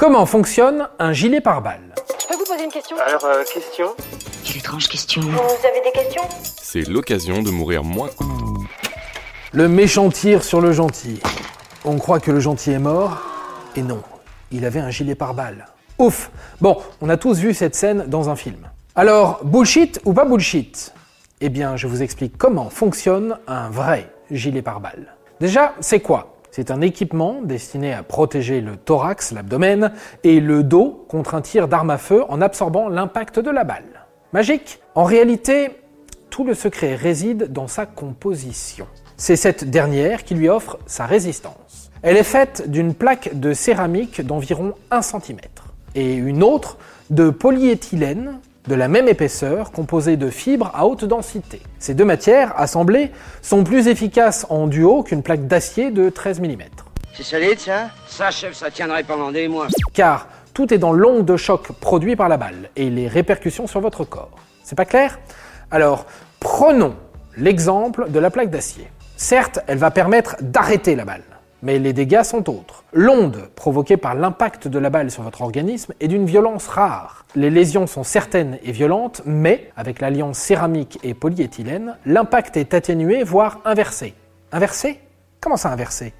Comment fonctionne un gilet pare-balles Je peux vous poser une question Alors, euh, question Quelle étrange question. Vous avez des questions C'est l'occasion de mourir moins. Le méchant tire sur le gentil. On croit que le gentil est mort, et non, il avait un gilet pare-balles. Ouf Bon, on a tous vu cette scène dans un film. Alors, bullshit ou pas bullshit? Eh bien, je vous explique comment fonctionne un vrai gilet pare-balles. Déjà, c'est quoi? C'est un équipement destiné à protéger le thorax, l'abdomen et le dos contre un tir d'arme à feu en absorbant l'impact de la balle. Magique En réalité, tout le secret réside dans sa composition. C'est cette dernière qui lui offre sa résistance. Elle est faite d'une plaque de céramique d'environ 1 cm et une autre de polyéthylène de la même épaisseur composée de fibres à haute densité. Ces deux matières, assemblées, sont plus efficaces en duo qu'une plaque d'acier de 13 mm. C'est solide ça Ça, chef, ça tiendrait pendant des mois. Car tout est dans l'onde de choc produit par la balle et les répercussions sur votre corps. C'est pas clair? Alors, prenons l'exemple de la plaque d'acier. Certes, elle va permettre d'arrêter la balle, mais les dégâts sont autres. L'onde provoquée par l'impact de la balle sur votre organisme est d'une violence rare. Les lésions sont certaines et violentes, mais avec l'alliance céramique et polyéthylène, l'impact est atténué, voire inversé. Inversé? Comment ça inversé?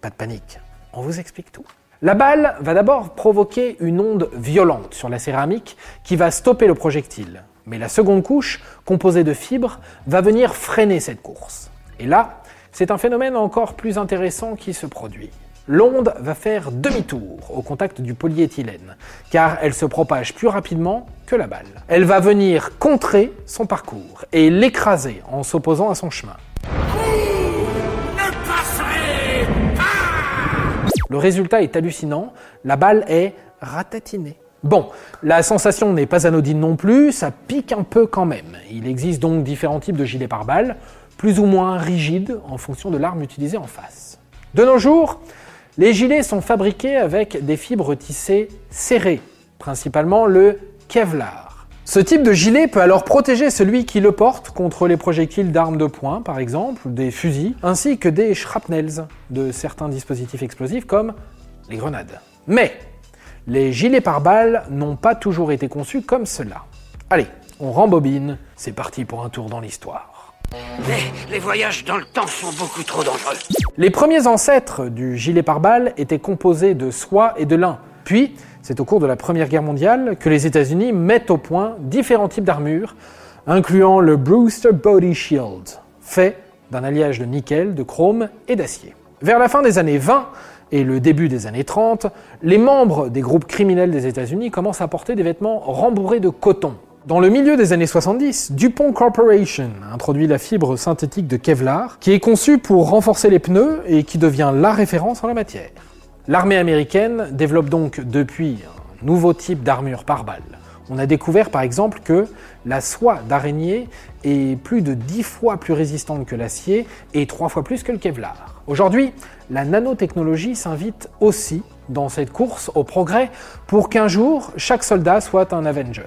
Pas de panique, on vous explique tout. La balle va d'abord provoquer une onde violente sur la céramique qui va stopper le projectile. Mais la seconde couche, composée de fibres, va venir freiner cette course. Et là, c'est un phénomène encore plus intéressant qui se produit. L'onde va faire demi-tour au contact du polyéthylène, car elle se propage plus rapidement que la balle. Elle va venir contrer son parcours et l'écraser en s'opposant à son chemin. Le résultat est hallucinant, la balle est ratatinée. Bon, la sensation n'est pas anodine non plus, ça pique un peu quand même. Il existe donc différents types de gilets pare-balles, plus ou moins rigides en fonction de l'arme utilisée en face. De nos jours, les gilets sont fabriqués avec des fibres tissées serrées, principalement le Kevlar. Ce type de gilet peut alors protéger celui qui le porte contre les projectiles d'armes de poing, par exemple, des fusils, ainsi que des shrapnels de certains dispositifs explosifs comme les grenades. Mais les gilets pare-balles n'ont pas toujours été conçus comme cela. Allez, on rembobine, c'est parti pour un tour dans l'histoire. Les, les voyages dans le temps sont beaucoup trop dangereux. Les premiers ancêtres du gilet pare-balles étaient composés de soie et de lin. Puis, c'est au cours de la Première Guerre mondiale que les États-Unis mettent au point différents types d'armures, incluant le Brewster Body Shield, fait d'un alliage de nickel, de chrome et d'acier. Vers la fin des années 20 et le début des années 30, les membres des groupes criminels des États-Unis commencent à porter des vêtements rembourrés de coton. Dans le milieu des années 70, DuPont Corporation introduit la fibre synthétique de Kevlar, qui est conçue pour renforcer les pneus et qui devient la référence en la matière. L'armée américaine développe donc depuis un nouveau type d'armure par balle. On a découvert par exemple que la soie d'araignée est plus de 10 fois plus résistante que l'acier et 3 fois plus que le Kevlar. Aujourd'hui, la nanotechnologie s'invite aussi dans cette course au progrès pour qu'un jour chaque soldat soit un Avenger.